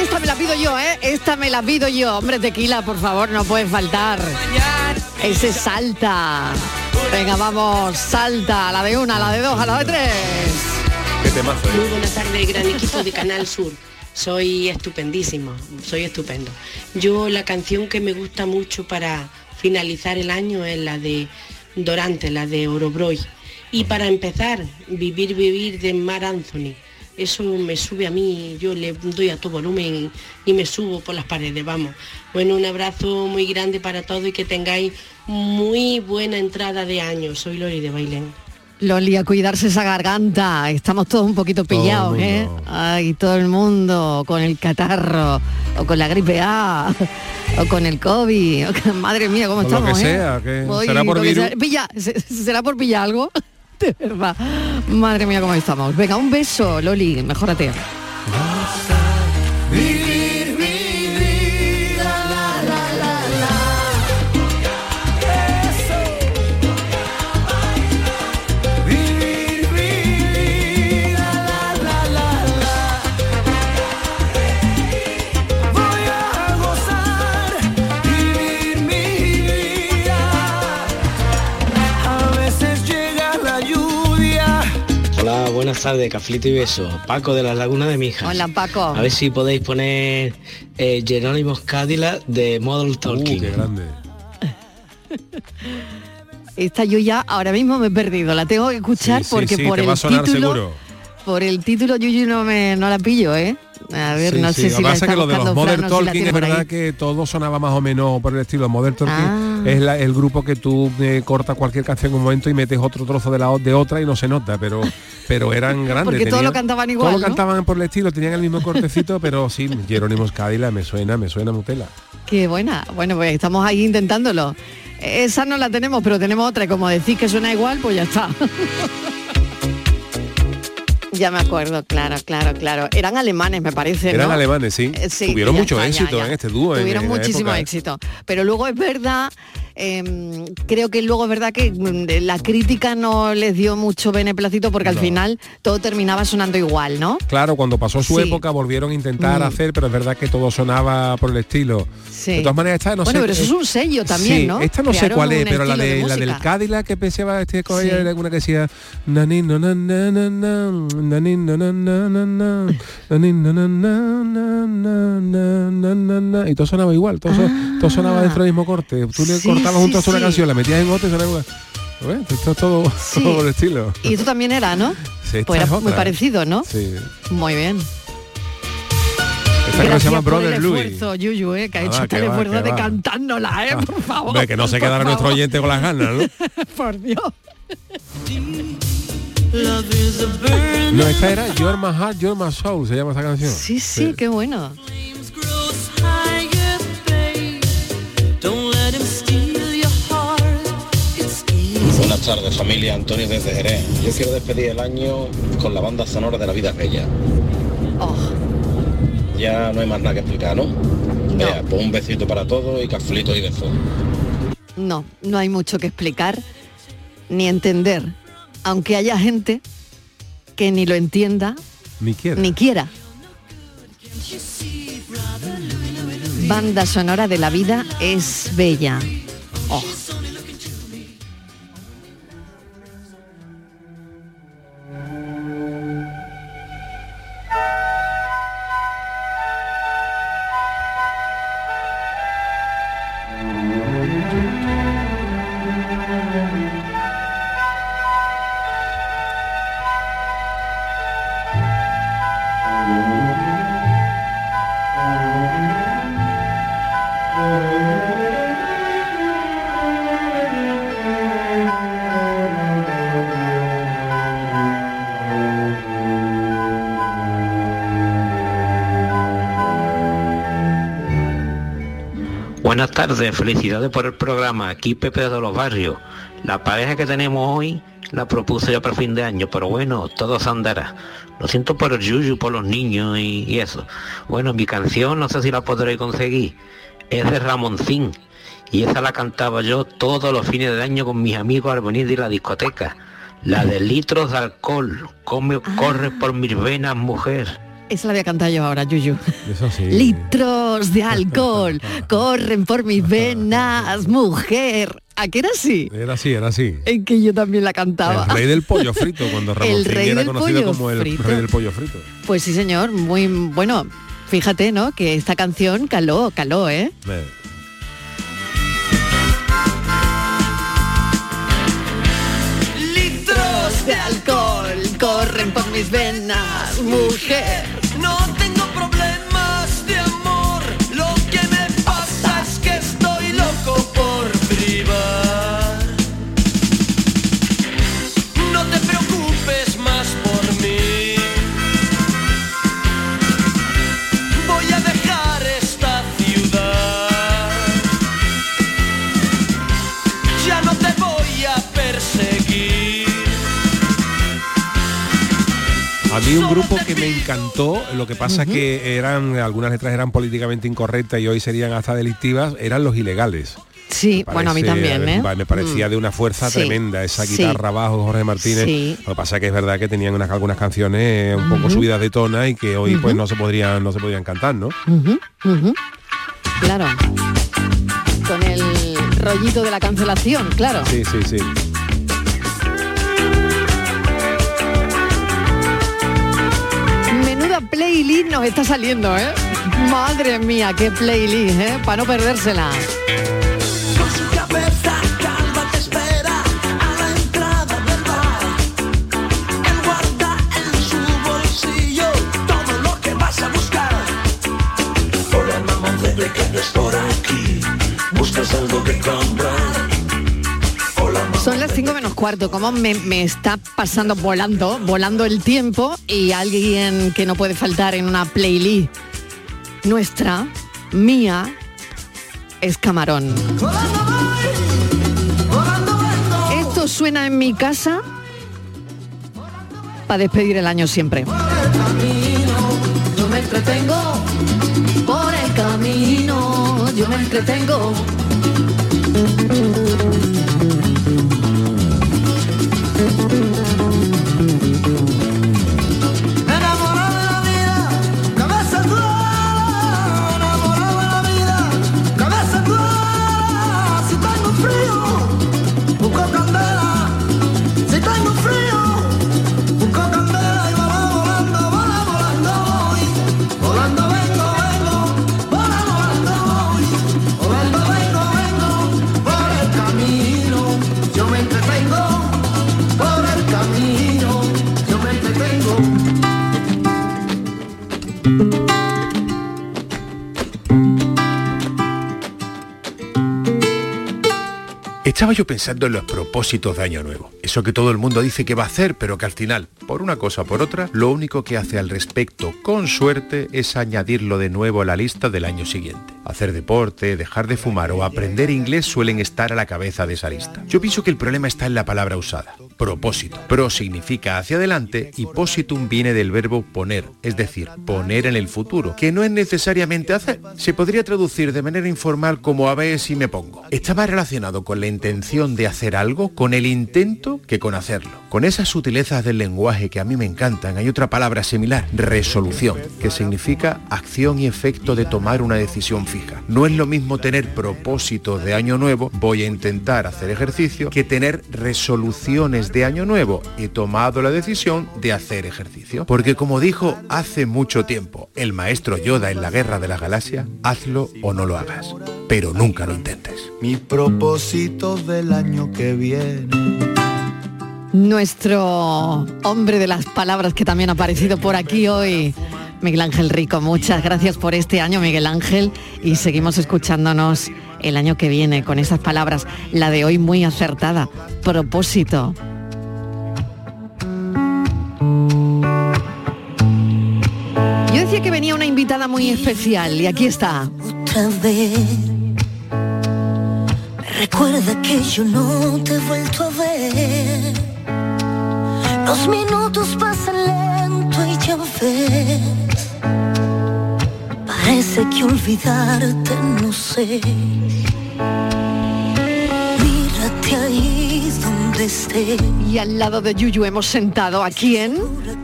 Esta me la pido yo, ¿eh? Esta me la pido yo. Hombre, tequila, por favor, no puede faltar. Ese salta. Venga, vamos, salta. A la de una, a la de dos, a la de tres. Qué temazo, ¿eh? Muy buenas tardes, gran equipo de Canal Sur. Soy estupendísimo, soy estupendo. Yo la canción que me gusta mucho para finalizar el año es la de Dorante, la de Orobroy. Y para empezar, Vivir, Vivir de Mar Anthony. Eso me sube a mí, yo le doy a todo volumen y me subo por las paredes, vamos. Bueno, un abrazo muy grande para todos y que tengáis muy buena entrada de año. Soy Lori de Bailén. Loli, a cuidarse esa garganta. Estamos todos un poquito pillados, ¿eh? Ay, todo el mundo con el catarro, o con la gripe A, o con el COVID. o con- Madre mía, ¿cómo Con lo estamos, eh? que será por virus. sea. Pilla, ¿se- ¿será por pillar algo? Madre mía, ¿cómo estamos? Venga, un beso, Loli, mejórate. Tardes, Caflito y Beso. Paco de la Laguna de Mijas. Hola, Paco. A ver si podéis poner eh, Jerónimos Cadillac de Model Talking. qué grande. Esta yo ya ahora mismo me he perdido, la tengo que escuchar Sí, sí, porque sí, por te el va a sonar título, seguro. por el título yo, yo no me no la pillo, ¿eh? A ver, Sí, no sí, sé lo si la pasa que lo de los Modern si Talking es verdad que todo sonaba más o menos por el estilo. Modern Talking Ah. es la- el grupo que tú eh, cortas cualquier canción en un momento y metes otro trozo de la de otra y no se nota, pero pero eran grandes. Porque todo tenían- lo cantaban igual, Todo lo cantaban por el estilo, tenían el mismo cortecito, pero sí, Jerónimos Cadillac me suena, me suena Nutella. Qué buena. Bueno, pues estamos ahí intentándolo. Esa no la tenemos, pero tenemos otra y como decís que suena igual, pues ya está. ya me acuerdo, claro, claro, claro. Eran alemanes, me parece. Eran ¿no? alemanes, sí. Eh, sí, Tuvieron mucho está, éxito ya. en este dúo. Tuvieron en muchísimo éxito. Pero luego es verdad, em, creo que luego es verdad que mm, la crítica no les dio mucho beneplácito porque al final todo terminaba sonando igual, ¿no? Claro, cuando pasó su Sí. época volvieron a intentar Mm. hacer, pero es verdad que todo sonaba por el estilo. Sí. De todas maneras, esta no bueno, sé. pero eso es un sello también, ¿no? Esta no sé cuál es, pero la, de, de la del. Cadillac que pensaba este con ella Sí. era una que decía "Nani, no, na, na, na, y todo sonaba igual, todo, ah, todo sonaba dentro del mismo corte. Tú le sí, cortabas un trozo sí, una canción, la metías en otra y sonaba igual. Bueno, esto es todo, sí. todo, por el estilo. Y tú también era, ¿no? Sí, pues era muy parecido, ¿no? Sí. Muy bien. Esta Gracias se llama Brother por el esfuerzo, Yuyu, eh, que ha ah, hecho tal esfuerzo va, de va. cantándola, eh, por favor. Que no se quedara nuestro oyente con las ganas, ¿no? por Dios. No, esta era You're My Heart, You're My Soul, se llama esa canción. Sí, sí, qué bueno. Buenas tardes familia, Antonio desde Jerez. Yo quiero despedir el año con la banda sonora de La Vida Bella. Oh. Ya no hay más nada que explicar, ¿no? Vea, pues un besito para todos y caflitos y besos. No, no hay mucho que explicar ni entender, aunque haya gente que ni lo entienda Ni quiera. ni quiera. Banda sonora de la vida es bella. Oh. Tardes, felicidades por el programa. Aquí Pepe de los Barrios. La pareja que tenemos hoy la propuse yo para fin de año, pero bueno, todo se andará. Lo siento por el yuyu, por los niños y, y eso. Bueno, mi canción no sé si la podré conseguir. Es de Ramoncín. Y esa la cantaba yo todos los fines de año con mis amigos al venir de la discoteca. La de litros de alcohol. Come, corre por mis venas, mujer. Esa la voy a cantar yo ahora, Yuyu. Eso sí. Litros de alcohol corren por mis venas, mujer. ¿A qué era así? Era así, era así. En que yo también la cantaba. El rey del pollo frito, cuando Ramón rey era conocido como el frito. rey del pollo frito. Pues sí, señor, muy bueno. Fíjate, ¿no? Que esta canción caló, caló, ¿eh? Eh, Litros de alcohol corren por mis venas, mujer. Mí un grupo que me encantó, lo que pasa que eran algunas letras eran políticamente incorrectas y hoy serían hasta delictivas, eran los ilegales. Sí, bueno, a mí también, ¿eh? Me parecía Mm. de una fuerza Sí, tremenda esa sí. guitarra bajo Jorge Martínez. Sí. Lo que pasa que es verdad que tenían unas, algunas canciones un poco subidas de tona y que hoy pues no se podrían no se podían cantar, ¿no? Claro. Con el rollito de la cancelación, claro. Sí, sí, sí. Nos está saliendo, ¿eh? Madre mía, qué playlist, ¿eh? Para no perdérsela. Con su cabeza calva te espera a la entrada del bar. Él guarda en su bolsillo todo lo que vas a buscar. Hola mamá, ¿de qué andas por aquí? ¿Buscas algo que comprar? Son las 5 menos cuarto, como me, está pasando volando, volando el tiempo y alguien que no puede faltar en una playlist nuestra, mía, es Camarón. Esto suena en mi casa para despedir el año siempre. Yo me entretengo por el camino, yo me entretengo. Estaba yo pensando en los propósitos de Año Nuevo. Eso que todo el mundo dice que va a hacer, pero que al final, por una cosa o por otra, lo único que hace al respecto, con suerte, es añadirlo de nuevo a la lista del año siguiente. Hacer deporte, dejar de fumar o aprender inglés suelen estar a la cabeza de esa lista. Yo pienso que el problema está en la palabra usada. Propósito. Pro significa hacia adelante y positum viene del verbo poner, es decir, poner en el futuro, que no es necesariamente hacer. Se podría traducir de manera informal como a ver si me pongo. Más relacionado con la intención de hacer algo, con el intento, que con hacerlo. Con esas sutilezas del lenguaje que a mí me encantan, hay otra palabra similar, resolución, que significa acción y efecto de tomar una decisión fija. No es lo mismo tener propósitos de año nuevo, voy a intentar hacer ejercicio, que tener resoluciones de año nuevo, he tomado la decisión de hacer ejercicio. Porque como dijo hace mucho tiempo el maestro Yoda en la Guerra de la Galaxia, hazlo o no lo hagas, pero nunca lo intentes. Mi propósito del año que viene. Nuestro hombre de las palabras que también ha aparecido por aquí hoy, Miguel Ángel Rico. Muchas gracias por este año, Miguel Ángel, y seguimos escuchándonos el año que viene con esas palabras. La de hoy muy acertada. Propósito. Yo decía que venía una invitada muy especial y aquí está. Otra vez Recuerda que yo no te he vuelto a ver. Los minutos pasan lento y ya ves. Parece que olvidarte no sé. Mírate ahí donde esté. Y al lado de Yuyu hemos sentado a quién?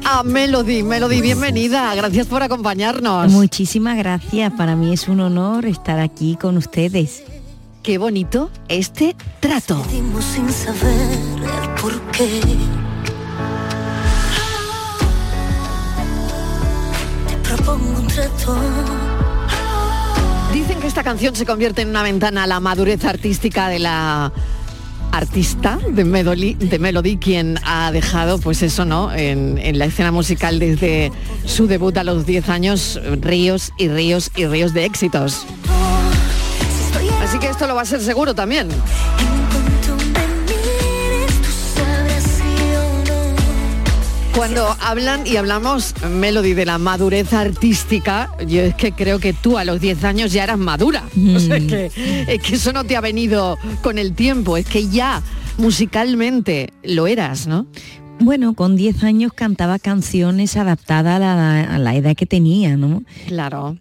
A Melody. Melody, bienvenida. Gracias por acompañarnos. Muchísimas gracias. Para mí es un honor estar aquí con ustedes. Qué bonito este trato. Sin saber el porqué. Dicen que esta canción se convierte en una ventana a la madurez artística de la artista de Melody, de Melody quien ha dejado pues eso no en, en la escena musical desde su debut a los 10 años ríos y ríos y ríos de éxitos. Así que esto lo va a ser seguro también Cuando hablan y hablamos, Melody, de la madurez artística, yo es que creo que tú a los 10 años ya eras madura. O sea, es que, es que eso no te ha venido con el tiempo, es que ya musicalmente lo eras, ¿no? Bueno, con 10 años cantaba canciones adaptadas a la, a la edad que tenía, ¿no? Claro.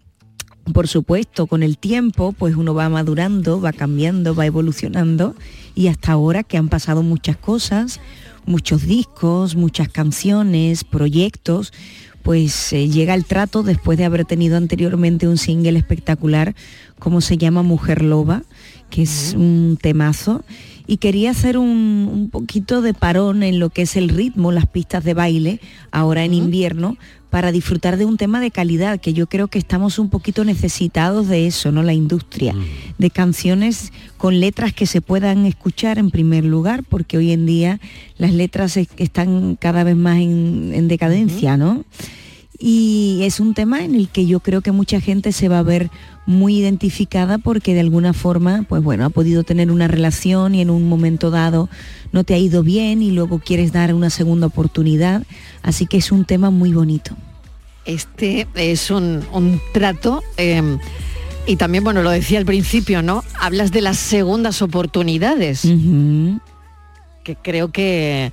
Por supuesto, con el tiempo, pues uno va madurando, va cambiando, va evolucionando y hasta ahora que han pasado muchas cosas, muchos discos, muchas canciones, proyectos, pues eh, llega el trato después de haber tenido anteriormente un single espectacular como se llama Mujer Loba, que es un temazo. Y quería hacer un, un poquito de parón en lo que es el ritmo, las pistas de baile, ahora en invierno, para disfrutar de un tema de calidad, que yo creo que estamos un poquito necesitados de eso, ¿no? La industria, de canciones con letras que se puedan escuchar en primer lugar, porque hoy en día las letras es- están cada vez más en, en decadencia, ¿no? Y es un tema en el que yo creo que mucha gente se va a ver muy identificada porque de alguna forma, pues bueno, ha podido tener una relación y en un momento dado no te ha ido bien y luego quieres dar una segunda oportunidad. Así que es un tema muy bonito. Este es un, un trato eh, y también, bueno, lo decía al principio, ¿no? Hablas de las segundas oportunidades, que creo que,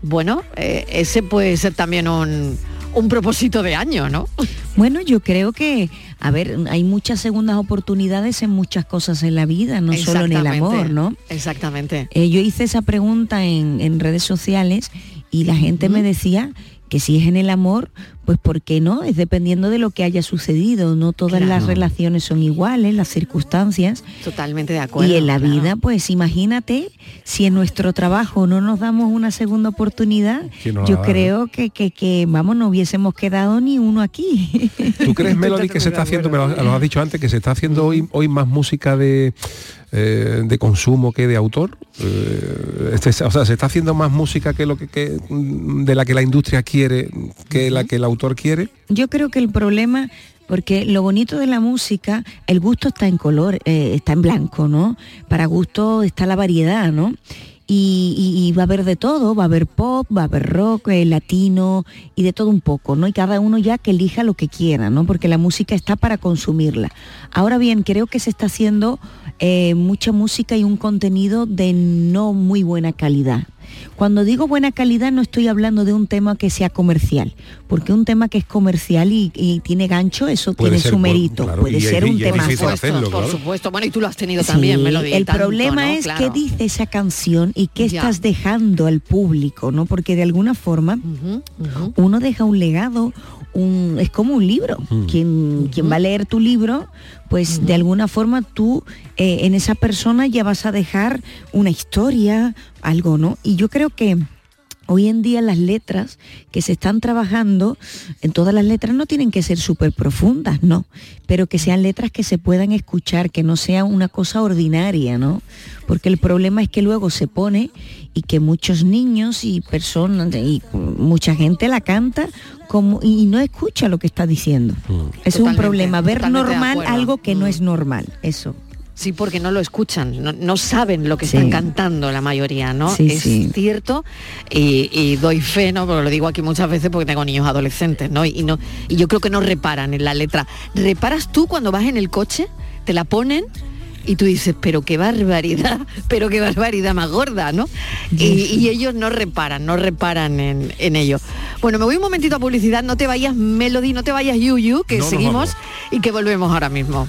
bueno, eh, ese puede ser también un, un propósito de año, ¿no? Bueno, yo creo que, a ver, hay muchas segundas oportunidades en muchas cosas en la vida, no solo en el amor, ¿no? Exactamente. Eh, yo hice esa pregunta en, en redes sociales y la gente me decía que si es en el amor, pues ¿por qué no? Es dependiendo de lo que haya sucedido, no todas las relaciones son iguales, las circunstancias. Totalmente de acuerdo. y en la claro. vida, pues imagínate, si en nuestro trabajo no nos damos una segunda oportunidad, ¿Quién nos la yo creo que, que, que, vamos, no hubiésemos quedado ni uno aquí. ¿Tú crees, Melody, que se está haciendo, me lo, lo has dicho antes, que se está haciendo hoy, hoy más música de, eh, de consumo que de autor? Eh, este- o sea, se está haciendo más música que lo que, que, de la que la industria quiere que la que el autor quiere. Yo creo que el problema, porque lo bonito de la música, el gusto está en color, eh, está en blanco, ¿no? Para gusto está la variedad, ¿no? Y, va a haber de todo, va a haber pop, va a haber rock, eh, latino y de todo un poco, ¿no? Y cada uno ya que elija lo que quiera, ¿no? Porque la música está para consumirla. Ahora bien, creo que se está haciendo eh, mucha música y un contenido de no muy buena calidad. Cuando digo buena calidad no estoy hablando de un tema que sea comercial, porque un tema que es comercial y, y tiene gancho, eso Puede tiene ser su mérito, claro, puede y ser un tema difícil hacerlo, Por supuesto, bueno, y tú lo has tenido también, Sí, Melody. El tanto, problema ¿no? es Claro. qué dice esa canción y qué Ya. estás dejando al público, ¿no? Porque de alguna forma uno deja un legado, un, es como un libro. Quien, quien va a leer tu libro, pues de alguna forma tú eh, en esa persona ya vas a dejar una historia, algo, ¿no? Y yo creo que Hoy en día las letras que se están trabajando, en todas las letras no tienen que ser súper profundas, no, pero que sean letras que se puedan escuchar, que no sea una cosa ordinaria, ¿no? Porque el problema es que luego se pone y que muchos niños y personas y mucha gente la canta como y no escucha lo que está diciendo. Es un problema, ver normal. Mm. algo que no es normal, eso. Sí, porque no lo escuchan, no, no saben lo que Sí. están cantando la mayoría, ¿no? Sí, es sí. cierto y, y doy fe, ¿no? Porque lo digo aquí muchas veces porque tengo niños adolescentes, ¿no? Y, no, y yo creo que no reparan en la letra. ¿Reparas tú cuando vas en el coche? ¿Te la ponen? y tú dices, pero qué barbaridad, pero qué barbaridad más gorda, ¿no? Y, y ellos no reparan, no reparan en, en ello. Bueno, me voy un momentito a publicidad, no te vayas Melody, no te vayas Yuyu, que No seguimos y que volvemos ahora mismo.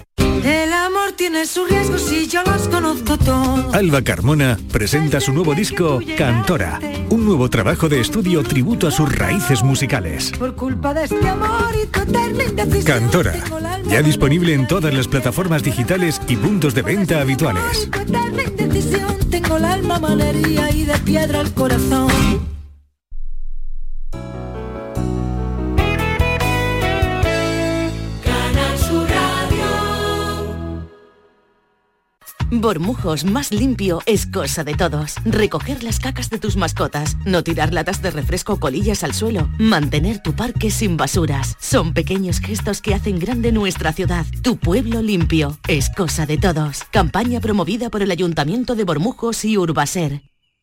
Amor tiene sus riesgos y yo los conozco todos. Alba Carmona presenta su nuevo disco Cantora, un nuevo trabajo de estudio tributo a sus raíces musicales. Por culpa de este amor y. Cantora, ya disponible en todas las plataformas digitales y puntos de venta habituales. Tu eterna indecisión. Tengo el alma malería y de piedra el corazón. Bormujos más limpio es cosa de todos. Recoger las cacas de tus mascotas, no tirar latas de refresco o colillas al suelo, mantener tu parque sin basuras. Son pequeños gestos que hacen grande nuestra ciudad. Tu pueblo limpio es cosa de todos. Campaña promovida por el Ayuntamiento de Bormujos y Urbaser.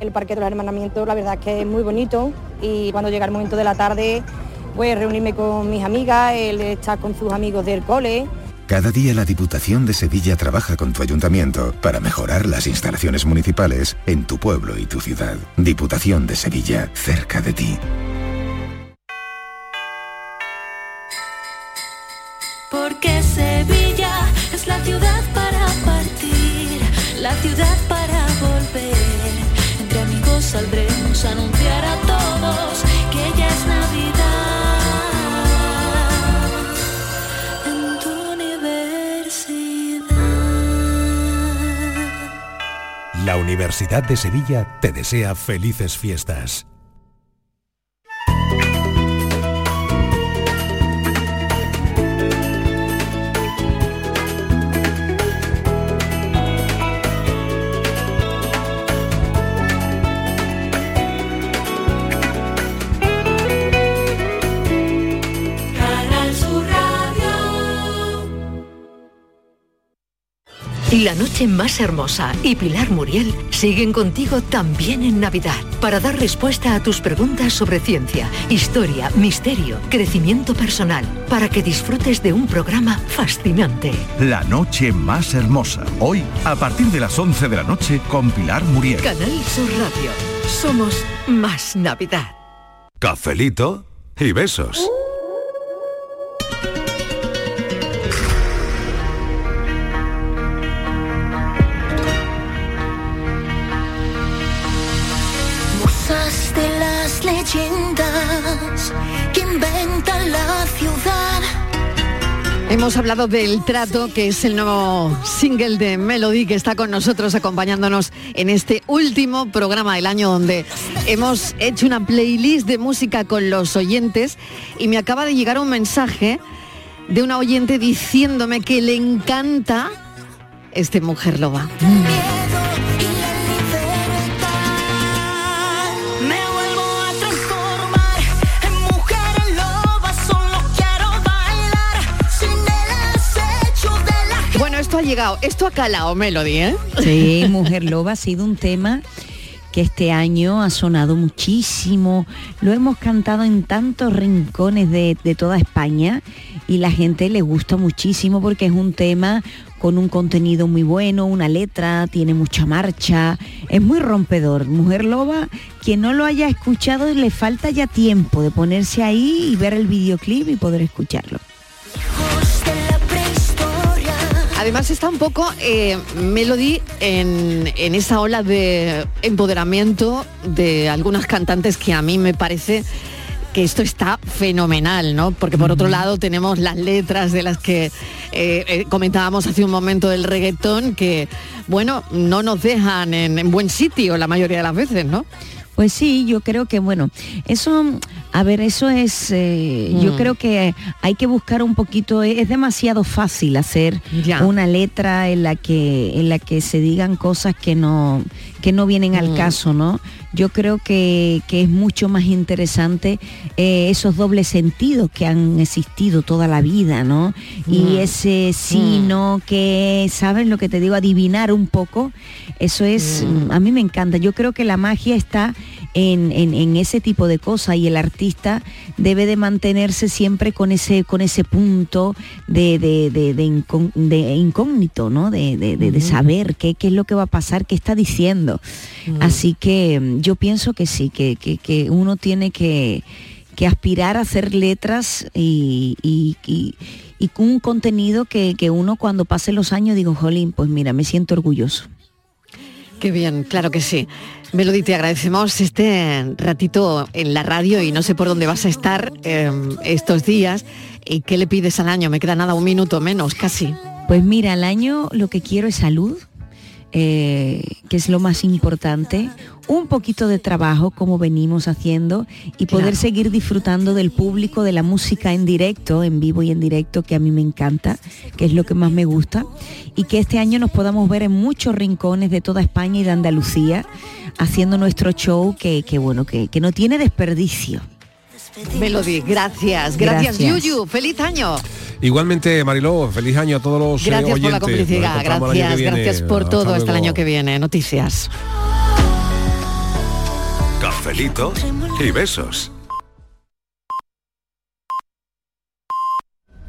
El Parque de los Hermanamientos, la verdad es que es muy bonito y cuando llega el momento de la tarde, pues reunirme con mis amigas, él estar con sus amigos del cole. Cada día la Diputación de Sevilla trabaja con tu ayuntamiento para mejorar las instalaciones municipales en tu pueblo y tu ciudad. Diputación de Sevilla, cerca de ti. Porque Sevilla es la ciudad para partir, la ciudad para volver. Saldremos a anunciar a todos que ya es Navidad. En tu universidad. La Universidad de Sevilla te desea felices fiestas. La noche más hermosa y Pilar Muriel siguen contigo también en Navidad para dar respuesta a tus preguntas sobre ciencia, historia, misterio, crecimiento personal, para que disfrutes de un programa fascinante. La noche más hermosa. Hoy, a partir de las 11 de la noche, con Pilar Muriel. Canal Sur Radio. Somos más Navidad. Cafelito y besos. Que la ciudad. Hemos hablado del trato, que es el nuevo single de Melody, que está con nosotros acompañándonos en este último programa del año donde hemos hecho una playlist de música con los oyentes y me acaba de llegar un mensaje de una oyente diciéndome que le encanta este Mujer Loba. Ha llegado, esto ha calado Melody, ¿eh? Sí, Mujer Loba ha sido un tema que este año ha sonado muchísimo, lo hemos cantado en tantos rincones de, de toda España y la gente le gusta muchísimo porque es un tema con un contenido muy bueno, una letra, tiene mucha marcha, es muy rompedor. Mujer Loba, quien no lo haya escuchado, le falta ya tiempo de ponerse ahí y ver el videoclip y poder escucharlo. Además está un poco eh, Melody en, en esa ola de empoderamiento de algunas cantantes que a mí me parece que esto está fenomenal, ¿no? Porque por otro lado tenemos las letras de las que eh, eh, comentábamos hace un momento del reggaetón que, bueno, no nos dejan en, en buen sitio la mayoría de las veces, ¿no? Pues sí, yo creo que bueno, eso, a ver, eso es, eh, yo Mm. creo que hay que buscar un poquito, es demasiado fácil hacer Ya. una letra en la que, en la que se digan cosas que no, que no vienen al Mm. caso, ¿no? Yo creo que, que es mucho más interesante eh, esos dobles sentidos que han existido toda la vida, ¿no? Y Mm. ese sí, Mm. no, que, ¿sabes lo que te digo? Adivinar un poco, eso es, Mm. a mí me encanta. Yo creo que la magia está en, en- en ese tipo de cosas y el artista debe de mantenerse siempre con ese, con ese punto de, de- de- incógnito, ¿no? De, saber qué, qué es lo que va a pasar, qué está diciendo. Así que mm, yo pienso que sí, que, que- que uno tiene que, que aspirar a hacer letras y, y- y- un contenido que, que uno cuando pase los años digo, jolín, pues mira, me siento orgulloso. Qué bien, claro que sí. Melody, te agradecemos este ratito en la radio y no sé por dónde vas a estar eh, estos días. ¿Y qué le pides al año? Me queda nada, un minuto menos, casi. Pues mira, al año lo que quiero es salud, eh, que es lo más importante, un poquito de trabajo como venimos haciendo y poder seguir disfrutando del público, de la música en directo, en vivo y en directo, que a mí me encanta, que es lo que más me gusta, y que este año nos podamos ver en muchos rincones de toda España y de Andalucía, haciendo nuestro show que, que bueno, que, que no tiene desperdicio. Melody, gracias. Gracias, Gracias. Yuyu. Feliz año. Igualmente, Mariló, feliz año a todos los eh, Gracias por la oyentes. Complicidad. el año que Gracias, gracias por todo. Hasta el luego. año que viene. Noticias. Cafelito y besos.